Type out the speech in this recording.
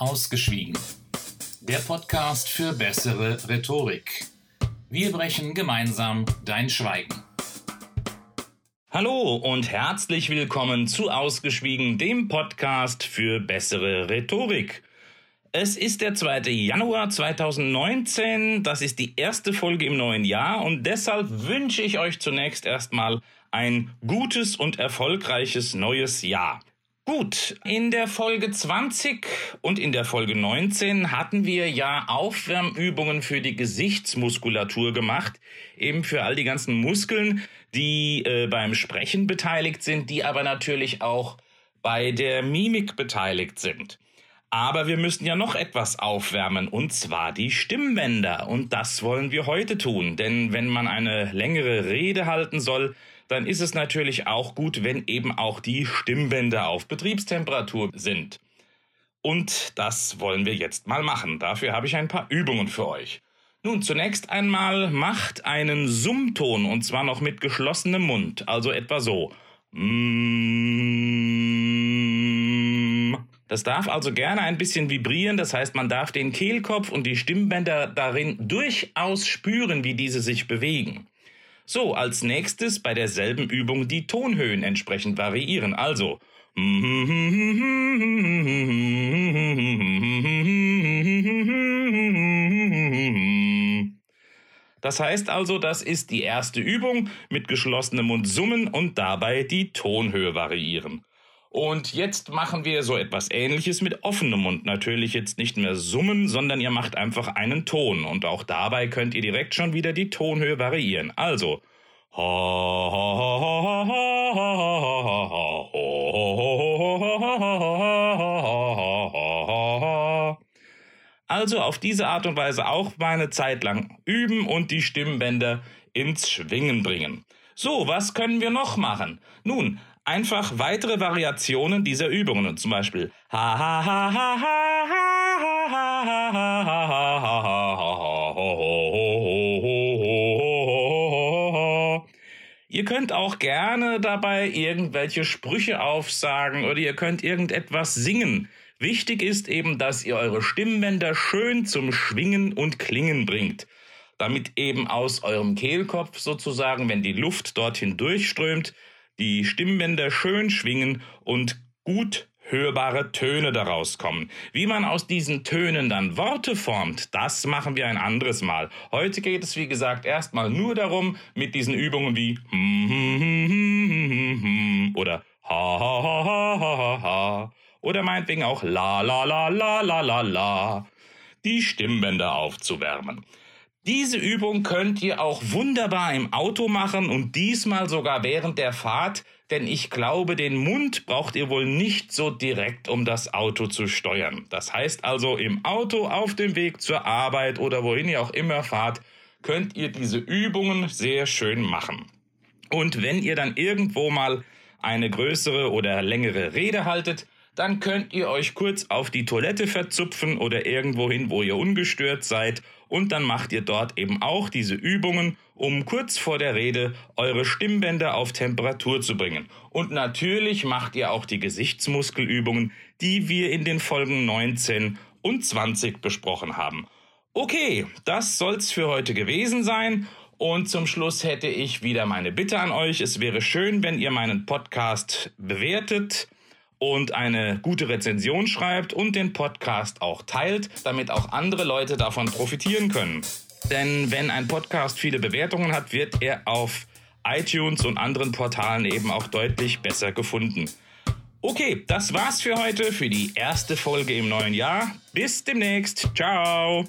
Ausgeschwiegen. Der Podcast für bessere Rhetorik. Wir brechen gemeinsam dein Schweigen. Hallo und herzlich willkommen zu Ausgeschwiegen, dem Podcast für bessere Rhetorik. Es ist der 2. Januar 2019, das ist die erste Folge im neuen Jahr und deshalb wünsche ich euch zunächst erstmal ein gutes und erfolgreiches neues Jahr. Gut, in der Folge 20 und in der Folge 19 hatten wir ja Aufwärmübungen für die Gesichtsmuskulatur gemacht, eben für all die ganzen Muskeln, die äh, beim Sprechen beteiligt sind, die aber natürlich auch bei der Mimik beteiligt sind. Aber wir müssen ja noch etwas aufwärmen, und zwar die Stimmbänder. Und das wollen wir heute tun, denn wenn man eine längere Rede halten soll, dann ist es natürlich auch gut, wenn eben auch die Stimmbänder auf Betriebstemperatur sind. Und das wollen wir jetzt mal machen. Dafür habe ich ein paar Übungen für euch. Nun, zunächst einmal macht einen Summton und zwar noch mit geschlossenem Mund, also etwa so. Das darf also gerne ein bisschen vibrieren, das heißt, man darf den Kehlkopf und die Stimmbänder darin durchaus spüren, wie diese sich bewegen. So, als nächstes bei derselben Übung die Tonhöhen entsprechend variieren. Also. Das heißt also, das ist die erste Übung mit geschlossenem Mund summen und dabei die Tonhöhe variieren. Und jetzt machen wir so etwas ähnliches mit offenem Mund. Natürlich jetzt nicht mehr summen, sondern ihr macht einfach einen Ton. Und auch dabei könnt ihr direkt schon wieder die Tonhöhe variieren. Also. Also auf diese Art und Weise auch mal eine Zeit lang üben und die Stimmbänder ins Schwingen bringen. So, was können wir noch machen? Nun, einfach weitere Variationen dieser Übungen. Zum Beispiel Ihr könnt auch gerne dabei irgendwelche Sprüche aufsagen oder ihr könnt irgendetwas singen. Wichtig ist eben, dass ihr eure Stimmbänder schön zum Schwingen und Klingen bringt damit eben aus eurem Kehlkopf sozusagen, wenn die Luft dorthin durchströmt, die Stimmbänder schön schwingen und gut hörbare Töne daraus kommen. Wie man aus diesen Tönen dann Worte formt, das machen wir ein anderes Mal. Heute geht es, wie gesagt, erstmal nur darum, mit diesen Übungen wie oder ha ha ha ha ha ha oder meinetwegen auch la la la la la la la die Stimmbänder aufzuwärmen. Diese Übung könnt ihr auch wunderbar im Auto machen und diesmal sogar während der Fahrt, denn ich glaube, den Mund braucht ihr wohl nicht so direkt, um das Auto zu steuern. Das heißt also, im Auto auf dem Weg zur Arbeit oder wohin ihr auch immer fahrt, könnt ihr diese Übungen sehr schön machen. Und wenn ihr dann irgendwo mal eine größere oder längere Rede haltet, dann könnt ihr euch kurz auf die Toilette verzupfen oder irgendwo hin, wo ihr ungestört seid und dann macht ihr dort eben auch diese Übungen, um kurz vor der Rede eure Stimmbänder auf Temperatur zu bringen. Und natürlich macht ihr auch die Gesichtsmuskelübungen, die wir in den Folgen 19 und 20 besprochen haben. Okay, das soll's für heute gewesen sein. Und zum Schluss hätte ich wieder meine Bitte an euch. Es wäre schön, wenn ihr meinen Podcast bewertet und eine gute Rezension schreibt und den Podcast auch teilt, damit auch andere Leute davon profitieren können. Denn wenn ein Podcast viele Bewertungen hat, wird er auf iTunes und anderen Portalen eben auch deutlich besser gefunden. Okay, das war's für heute, für die erste Folge im neuen Jahr. Bis demnächst. Ciao.